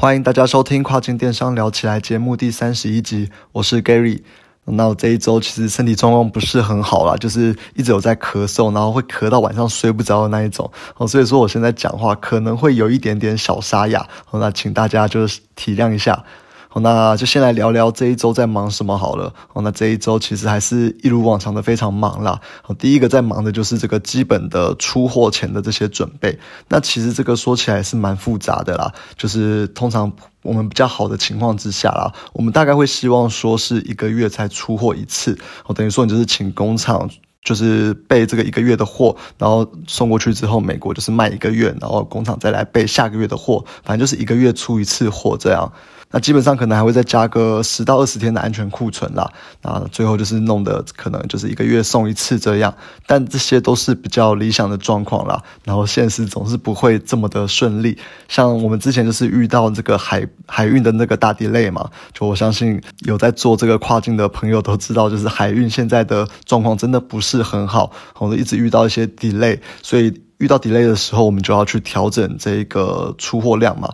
欢迎大家收听跨境电商聊起来节目第三十一集，我是 Gary。那我这一周其实身体状况不是很好啦，就是一直有在咳嗽，然后会咳到晚上睡不着的那一种哦，所以说我现在讲话可能会有一点点小沙哑，那请大家就是体谅一下。那就先来聊聊这一周在忙什么好了。哦，那这一周其实还是一如往常的非常忙啦。好，第一个在忙的就是这个基本的出货前的这些准备。那其实这个说起来是蛮复杂的啦，就是通常我们比较好的情况之下啦，我们大概会希望说是一个月才出货一次。哦，等于说你就是请工厂就是备这个一个月的货，然后送过去之后，美国就是卖一个月，然后工厂再来备下个月的货，反正就是一个月出一次货这样。那基本上可能还会再加个十到二十天的安全库存啦，那最后就是弄的可能就是一个月送一次这样，但这些都是比较理想的状况啦。然后现实总是不会这么的顺利，像我们之前就是遇到这个海海运的那个大 delay 嘛，就我相信有在做这个跨境的朋友都知道，就是海运现在的状况真的不是很好，我们一直遇到一些 delay，所以遇到 delay 的时候，我们就要去调整这个出货量嘛。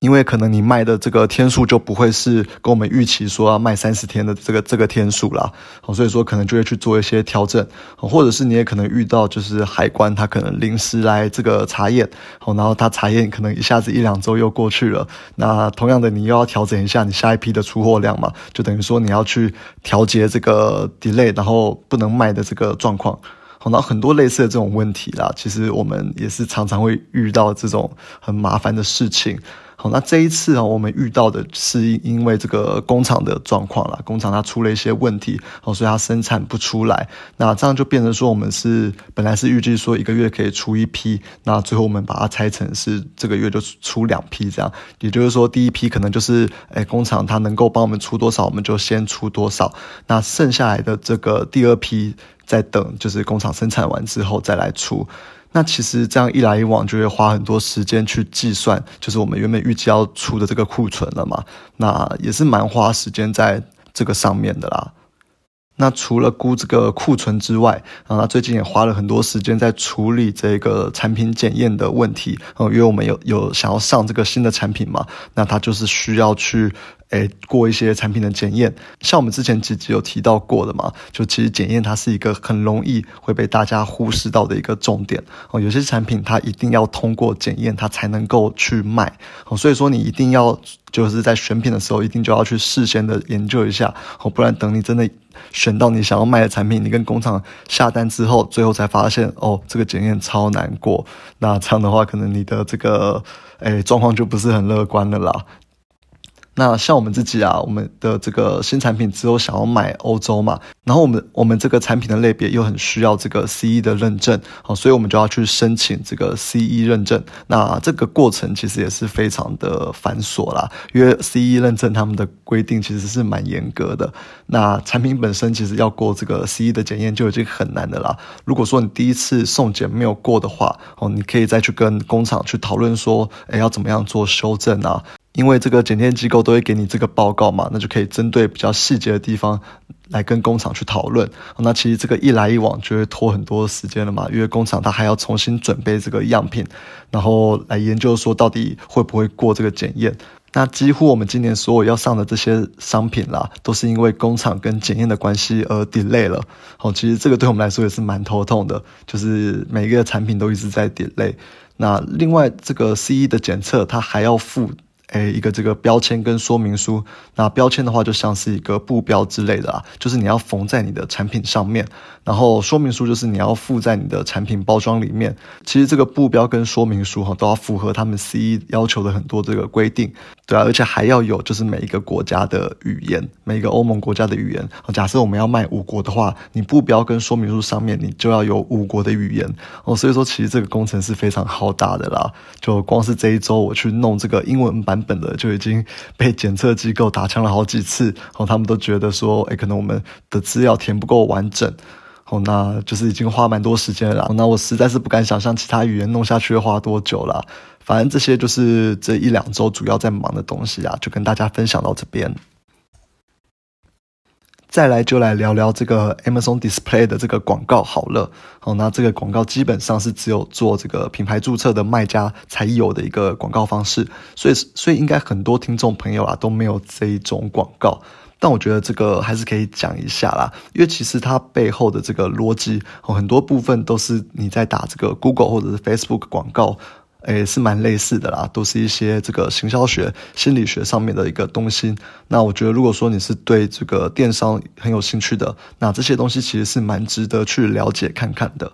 因为可能你卖的这个天数就不会是跟我们预期说要卖三十天的这个这个天数啦，好，所以说可能就会去做一些调整，或者是你也可能遇到就是海关他可能临时来这个查验，好，然后他查验可能一下子一两周又过去了，那同样的你又要调整一下你下一批的出货量嘛，就等于说你要去调节这个 delay，然后不能卖的这个状况，好，那很多类似的这种问题啦，其实我们也是常常会遇到这种很麻烦的事情。好，那这一次啊，我们遇到的是因为这个工厂的状况啦，工厂它出了一些问题，哦，所以它生产不出来。那这样就变成说，我们是本来是预计说一个月可以出一批，那最后我们把它拆成是这个月就出两批这样。也就是说，第一批可能就是，哎，工厂它能够帮我们出多少，我们就先出多少。那剩下来的这个第二批，再等就是工厂生产完之后再来出。那其实这样一来一往，就会花很多时间去计算，就是我们原本预计要出的这个库存了嘛，那也是蛮花时间在这个上面的啦。那除了估这个库存之外，啊，他最近也花了很多时间在处理这个产品检验的问题。哦，因为我们有有想要上这个新的产品嘛，那他就是需要去诶过一些产品的检验。像我们之前几集有提到过的嘛，就其实检验它是一个很容易会被大家忽视到的一个重点。哦，有些产品它一定要通过检验，它才能够去卖。哦，所以说你一定要就是在选品的时候，一定就要去事先的研究一下。哦，不然等你真的。选到你想要卖的产品，你跟工厂下单之后，最后才发现哦，这个检验超难过。那这样的话，可能你的这个诶状况就不是很乐观的啦。那像我们自己啊，我们的这个新产品只有想要买欧洲嘛，然后我们我们这个产品的类别又很需要这个 CE 的认证，好，所以我们就要去申请这个 CE 认证。那这个过程其实也是非常的繁琐啦，因为 CE 认证他们的规定其实是蛮严格的。那产品本身其实要过这个 CE 的检验就已经很难的啦。如果说你第一次送检没有过的话，哦，你可以再去跟工厂去讨论说，哎，要怎么样做修正啊？因为这个检验机构都会给你这个报告嘛，那就可以针对比较细节的地方来跟工厂去讨论。那其实这个一来一往就会拖很多时间了嘛，因为工厂它还要重新准备这个样品，然后来研究说到底会不会过这个检验。那几乎我们今年所有要上的这些商品啦，都是因为工厂跟检验的关系而 delay 了。好，其实这个对我们来说也是蛮头痛的，就是每一个产品都一直在 delay。那另外这个 CE 的检测，它还要附。诶，一个这个标签跟说明书，那标签的话就像是一个布标之类的啊，就是你要缝在你的产品上面，然后说明书就是你要附在你的产品包装里面。其实这个布标跟说明书哈都要符合他们 CE 要求的很多这个规定。对啊，而且还要有就是每一个国家的语言，每一个欧盟国家的语言。假设我们要卖五国的话，你布标跟说明书上面你就要有五国的语言哦。所以说，其实这个工程是非常浩大的啦。就光是这一周我去弄这个英文版本的，就已经被检测机构打枪了好几次哦。他们都觉得说，哎，可能我们的资料填不够完整哦。那就是已经花蛮多时间了。那我实在是不敢想象其他语言弄下去要花多久了。反正这些就是这一两周主要在忙的东西啊，就跟大家分享到这边。再来就来聊聊这个 Amazon Display 的这个广告好了。好，那这个广告基本上是只有做这个品牌注册的卖家才有的一个广告方式，所以所以应该很多听众朋友啊都没有这一种广告。但我觉得这个还是可以讲一下啦，因为其实它背后的这个逻辑，很多部分都是你在打这个 Google 或者是 Facebook 广告。诶，是蛮类似的啦，都是一些这个行销学、心理学上面的一个东西。那我觉得，如果说你是对这个电商很有兴趣的，那这些东西其实是蛮值得去了解看看的。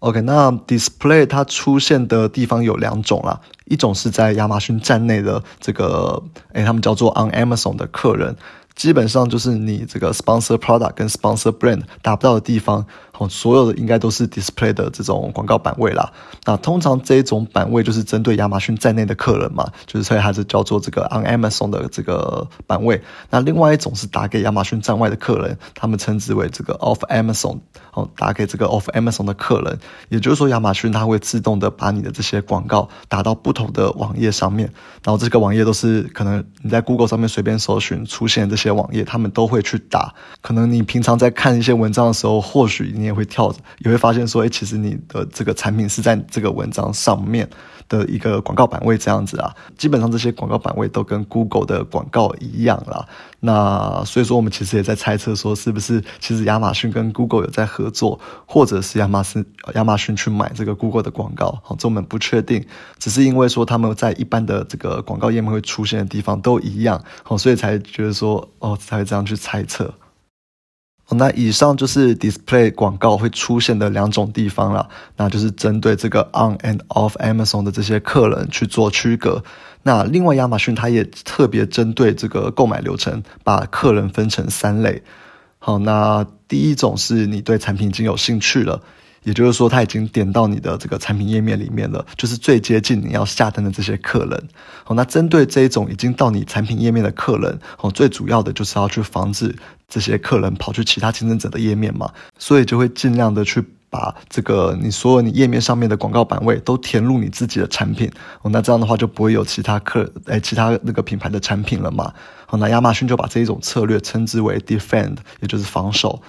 OK，那 Display 它出现的地方有两种啦，一种是在亚马逊站内的这个，诶，他们叫做 On Amazon 的客人。基本上就是你这个 sponsor product 跟 sponsor brand 达不到的地方，好，所有的应该都是 display 的这种广告版位啦。那通常这一种版位就是针对亚马逊在内的客人嘛，就是所以还是叫做这个 on Amazon 的这个版位。那另外一种是打给亚马逊站外的客人，他们称之为这个 off Amazon，哦，打给这个 off Amazon 的客人。也就是说，亚马逊它会自动的把你的这些广告打到不同的网页上面，然后这个网页都是可能你在 Google 上面随便搜寻出现这些。些网页他们都会去打，可能你平常在看一些文章的时候，或许你也会跳着，也会发现说，哎，其实你的这个产品是在这个文章上面的一个广告版位这样子啊。基本上这些广告版位都跟 Google 的广告一样啦。那所以说，我们其实也在猜测说，是不是其实亚马逊跟 Google 有在合作，或者是亚马逊亚马逊去买这个 Google 的广告？好，这我们不确定，只是因为说他们在一般的这个广告页面会出现的地方都一样，好，所以才觉得说。哦，才会这样去猜测。那以上就是 display 广告会出现的两种地方了，那就是针对这个 on and off Amazon 的这些客人去做区隔。那另外，亚马逊它也特别针对这个购买流程，把客人分成三类。好，那第一种是你对产品已经有兴趣了。也就是说，他已经点到你的这个产品页面里面了，就是最接近你要下单的这些客人。好，那针对这一种已经到你产品页面的客人，哦，最主要的就是要去防止这些客人跑去其他竞争者的页面嘛，所以就会尽量的去把这个你所有你页面上面的广告版位都填入你自己的产品。哦，那这样的话就不会有其他客哎其他那个品牌的产品了嘛。好，那亚马逊就把这一种策略称之为 defend，也就是防守。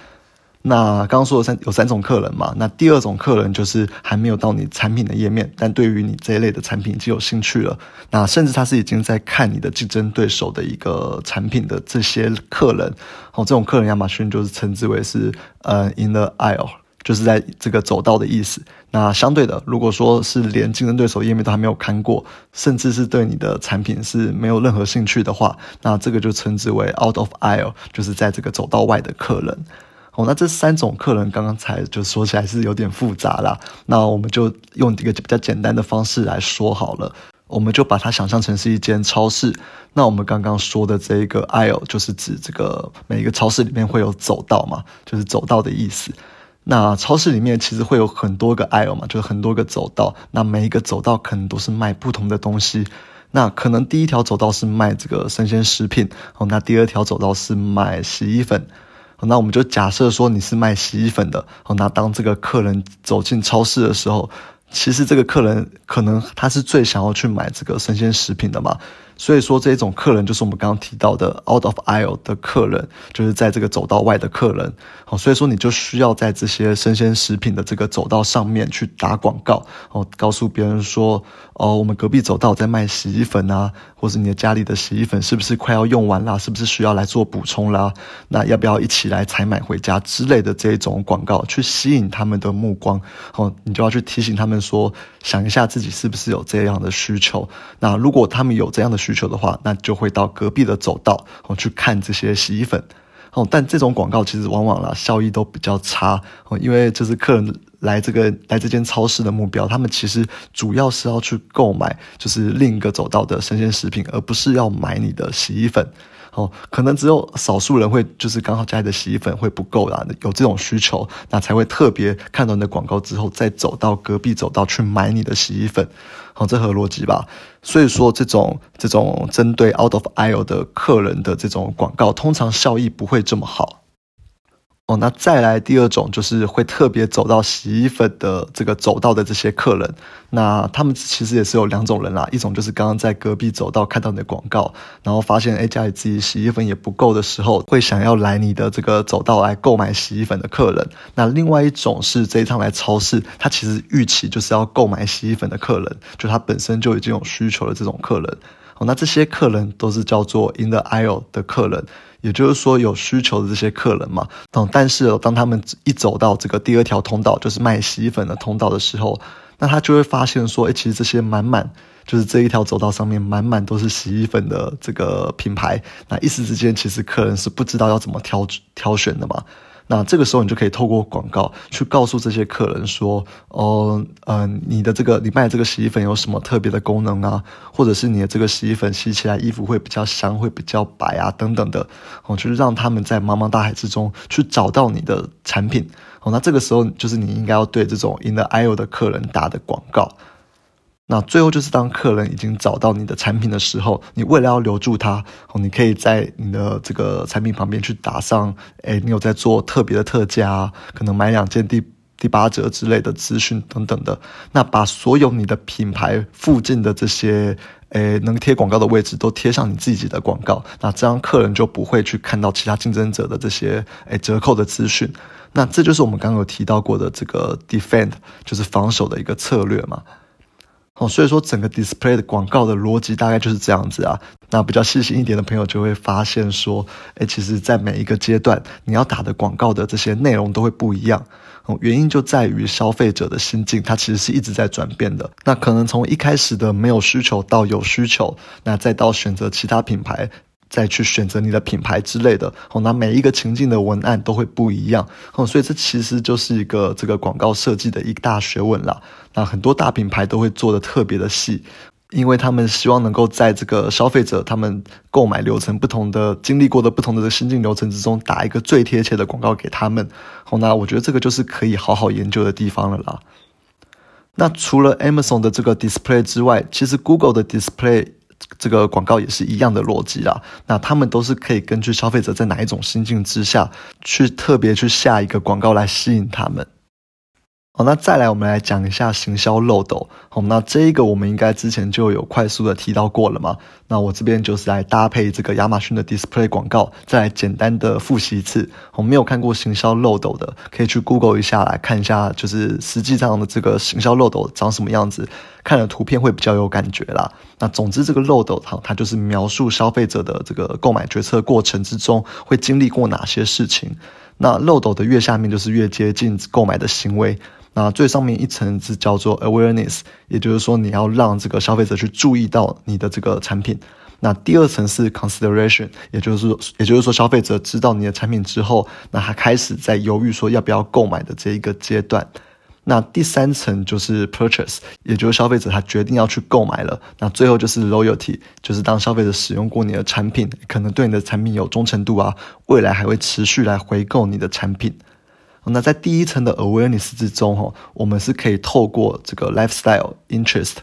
那刚刚说的三有三种客人嘛，那第二种客人就是还没有到你产品的页面，但对于你这一类的产品已经有兴趣了，那甚至他是已经在看你的竞争对手的一个产品的这些客人，哦，这种客人亚马逊就是称之为是呃 in the aisle，就是在这个走道的意思。那相对的，如果说是连竞争对手页面都还没有看过，甚至是对你的产品是没有任何兴趣的话，那这个就称之为 out of aisle，就是在这个走道外的客人。哦，那这三种客人刚刚才就说起来是有点复杂啦，那我们就用一个比较简单的方式来说好了，我们就把它想象成是一间超市。那我们刚刚说的这一个 aisle 就是指这个每一个超市里面会有走道嘛，就是走道的意思。那超市里面其实会有很多个 aisle 嘛，就是很多个走道。那每一个走道可能都是卖不同的东西。那可能第一条走道是卖这个生鲜食品，哦，那第二条走道是卖洗衣粉。那我们就假设说你是卖洗衣粉的，哦，那当这个客人走进超市的时候，其实这个客人可能他是最想要去买这个生鲜食品的嘛。所以说，这种客人就是我们刚刚提到的 out of aisle 的客人，就是在这个走道外的客人。好，所以说你就需要在这些生鲜食品的这个走道上面去打广告，哦，告诉别人说，哦，我们隔壁走道在卖洗衣粉啊，或是你的家里的洗衣粉是不是快要用完啦？是不是需要来做补充啦？那要不要一起来采买回家之类的这种广告，去吸引他们的目光？哦，你就要去提醒他们说，想一下自己是不是有这样的需求？那如果他们有这样的，需求的话，那就会到隔壁的走道哦去看这些洗衣粉哦。但这种广告其实往往啦效益都比较差哦，因为就是客人来这个来这间超市的目标，他们其实主要是要去购买就是另一个走道的生鲜食品，而不是要买你的洗衣粉。哦，可能只有少数人会，就是刚好家里的洗衣粉会不够啦，有这种需求，那才会特别看到你的广告之后，再走到隔壁走道去买你的洗衣粉。好，这合逻辑吧？所以说，这种这种针对 out of aisle 的客人的这种广告，通常效益不会这么好。哦，那再来第二种就是会特别走到洗衣粉的这个走道的这些客人，那他们其实也是有两种人啦，一种就是刚刚在隔壁走道看到你的广告，然后发现哎家里自己洗衣粉也不够的时候，会想要来你的这个走道来购买洗衣粉的客人。那另外一种是这一趟来超市，他其实预期就是要购买洗衣粉的客人，就他本身就已经有需求的这种客人。哦，那这些客人都是叫做 in the aisle 的客人。也就是说，有需求的这些客人嘛，嗯，但是当他们一走到这个第二条通道，就是卖洗衣粉的通道的时候，那他就会发现说，哎，其实这些满满，就是这一条走道上面满满都是洗衣粉的这个品牌，那一时之间，其实客人是不知道要怎么挑挑选的嘛。那这个时候，你就可以透过广告去告诉这些客人说，哦，嗯，你的这个你卖的这个洗衣粉有什么特别的功能啊？或者是你的这个洗衣粉洗起来衣服会比较香，会比较白啊，等等的，哦，就是让他们在茫茫大海之中去找到你的产品。哦，那这个时候就是你应该要对这种 in the aisle 的客人打的广告。那最后就是当客人已经找到你的产品的时候，你为了要留住他，你可以在你的这个产品旁边去打上，哎，你有在做特别的特价，可能买两件第第八折之类的资讯等等的。那把所有你的品牌附近的这些，哎，能贴广告的位置都贴上你自己的广告，那这样客人就不会去看到其他竞争者的这些，哎，折扣的资讯。那这就是我们刚刚有提到过的这个 defend，就是防守的一个策略嘛。哦，所以说整个 display 的广告的逻辑大概就是这样子啊。那比较细心一点的朋友就会发现说，哎，其实，在每一个阶段，你要打的广告的这些内容都会不一样。哦，原因就在于消费者的心境，它其实是一直在转变的。那可能从一开始的没有需求到有需求，那再到选择其他品牌。再去选择你的品牌之类的，哦，那每一个情境的文案都会不一样，哦，所以这其实就是一个这个广告设计的一大学问啦。那很多大品牌都会做的特别的细，因为他们希望能够在这个消费者他们购买流程不同的、经历过的不同的心境流程之中，打一个最贴切的广告给他们。好，那我觉得这个就是可以好好研究的地方了啦。那除了 Amazon 的这个 Display 之外，其实 Google 的 Display。这个广告也是一样的逻辑啊，那他们都是可以根据消费者在哪一种心境之下去特别去下一个广告来吸引他们。好，那再来我们来讲一下行销漏斗。好，那这一个我们应该之前就有快速的提到过了嘛？那我这边就是来搭配这个亚马逊的 display 广告，再来简单的复习一次。我没有看过行销漏斗的，可以去 Google 一下来看一下，就是实际上的这个行销漏斗长什么样子，看了图片会比较有感觉啦。那总之这个漏斗它它就是描述消费者的这个购买决策过程之中会经历过哪些事情。那漏斗的越下面就是越接近购买的行为。那最上面一层是叫做 awareness，也就是说你要让这个消费者去注意到你的这个产品。那第二层是 consideration，也就是，也就是说消费者知道你的产品之后，那他开始在犹豫说要不要购买的这一个阶段。那第三层就是 purchase，也就是消费者他决定要去购买了。那最后就是 loyalty，就是当消费者使用过你的产品，可能对你的产品有忠诚度啊，未来还会持续来回购你的产品。那在第一层的 awareness 之中，哈，我们是可以透过这个 lifestyle interest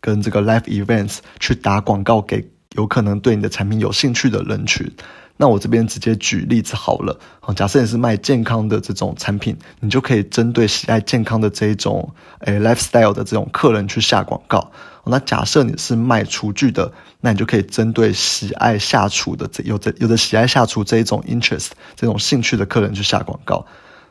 跟这个 life events 去打广告给有可能对你的产品有兴趣的人群。那我这边直接举例子好了，假设你是卖健康的这种产品，你就可以针对喜爱健康的这一种诶 lifestyle 的这种客人去下广告。那假设你是卖厨具的，那你就可以针对喜爱下厨的这有着有着喜爱下厨这一种 interest 这种兴趣的客人去下广告。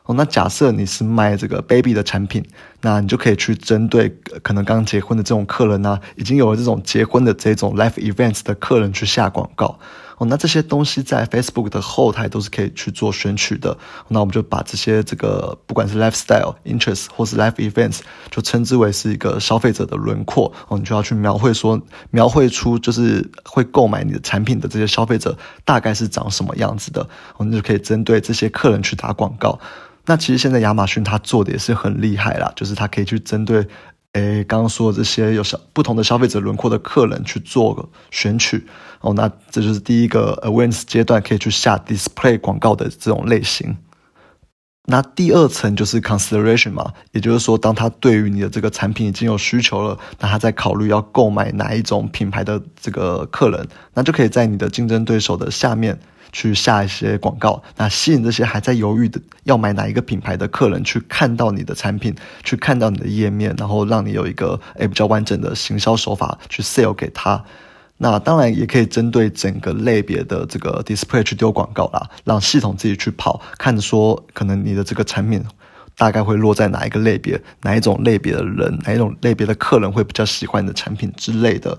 哦，那假设你是卖这个 baby 的产品，那你就可以去针对可能刚结婚的这种客人呢，已经有了这种结婚的这种 life events 的客人去下广告。哦，那这些东西在 Facebook 的后台都是可以去做选取的。那我们就把这些这个不管是 lifestyle interest 或是 life events，就称之为是一个消费者的轮廓。哦，你就要去描绘说，描绘出就是会购买你的产品的这些消费者大概是长什么样子的。我们就可以针对这些客人去打广告。那其实现在亚马逊它做的也是很厉害啦，就是它可以去针对，诶刚刚说的这些有小不同的消费者轮廓的客人去做个选取哦，那这就是第一个 awareness 阶段可以去下 display 广告的这种类型。那第二层就是 consideration 嘛，也就是说，当他对于你的这个产品已经有需求了，那他在考虑要购买哪一种品牌的这个客人，那就可以在你的竞争对手的下面去下一些广告，那吸引这些还在犹豫的要买哪一个品牌的客人去看到你的产品，去看到你的页面，然后让你有一个诶比较完整的行销手法去 sell 给他。那当然也可以针对整个类别的这个 display 去丢广告啦，让系统自己去跑，看说可能你的这个产品大概会落在哪一个类别，哪一种类别的人，哪一种类别的客人会比较喜欢你的产品之类的。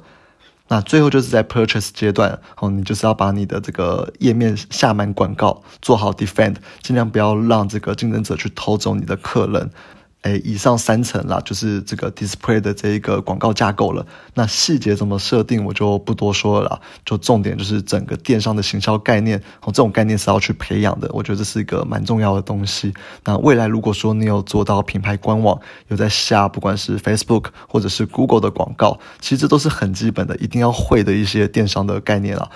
那最后就是在 purchase 阶段，哦，你就是要把你的这个页面下满广告，做好 defend，尽量不要让这个竞争者去偷走你的客人。诶，以上三层啦，就是这个 display 的这一个广告架构了。那细节怎么设定，我就不多说了。就重点就是整个电商的行销概念，哦，这种概念是要去培养的。我觉得这是一个蛮重要的东西。那未来如果说你有做到品牌官网，有在下不管是 Facebook 或者是 Google 的广告，其实这都是很基本的，一定要会的一些电商的概念了。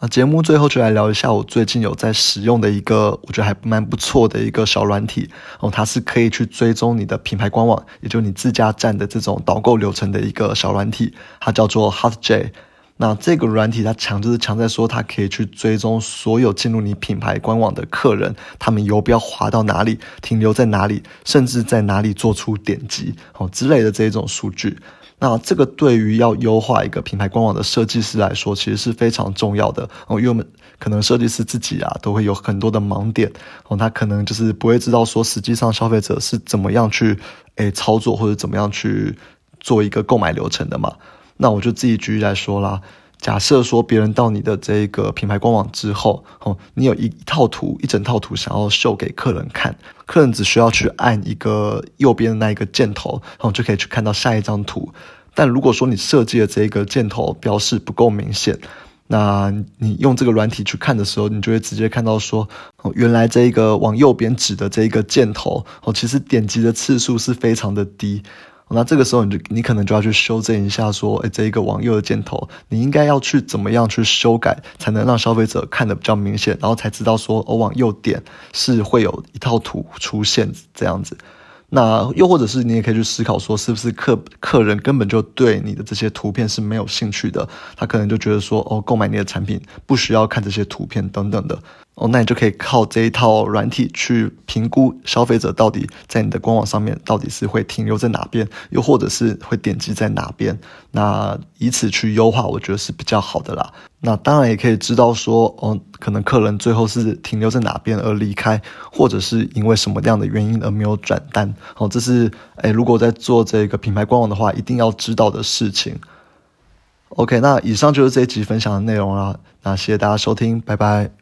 啊节目最后就来聊一下我最近有在使用的一个，我觉得还蛮不错的一个小软体哦，它是可以去追踪你的品牌官网，也就你自家站的这种导购流程的一个小软体，它叫做 Hotj。那这个软体它强就是强在说它可以去追踪所有进入你品牌官网的客人，他们游标滑到哪里，停留在哪里，甚至在哪里做出点击哦之类的这一种数据。那这个对于要优化一个品牌官网的设计师来说，其实是非常重要的哦，因为我们可能设计师自己啊，都会有很多的盲点哦，他可能就是不会知道说，实际上消费者是怎么样去诶操作或者怎么样去做一个购买流程的嘛。那我就自己举例来说啦，假设说别人到你的这个品牌官网之后，哦，你有一套图，一整套图想要秀给客人看，客人只需要去按一个右边的那一个箭头，然后就可以去看到下一张图。但如果说你设计的这个箭头标示不够明显，那你用这个软体去看的时候，你就会直接看到说，哦，原来这一个往右边指的这一个箭头，哦，其实点击的次数是非常的低。那这个时候你就你可能就要去修正一下，说，哎，这一个往右的箭头，你应该要去怎么样去修改，才能让消费者看得比较明显，然后才知道说，我往右点是会有一套图出现这样子。那又或者是你也可以去思考说，是不是客客人根本就对你的这些图片是没有兴趣的，他可能就觉得说，哦，购买你的产品不需要看这些图片等等的。哦，那你就可以靠这一套软体去评估消费者到底在你的官网上面到底是会停留在哪边，又或者是会点击在哪边，那以此去优化，我觉得是比较好的啦。那当然也可以知道说，哦，可能客人最后是停留在哪边而离开，或者是因为什么样的原因而没有转单。哦，这是诶，如果在做这个品牌官网的话，一定要知道的事情。OK，那以上就是这一集分享的内容啦。那谢谢大家收听，拜拜。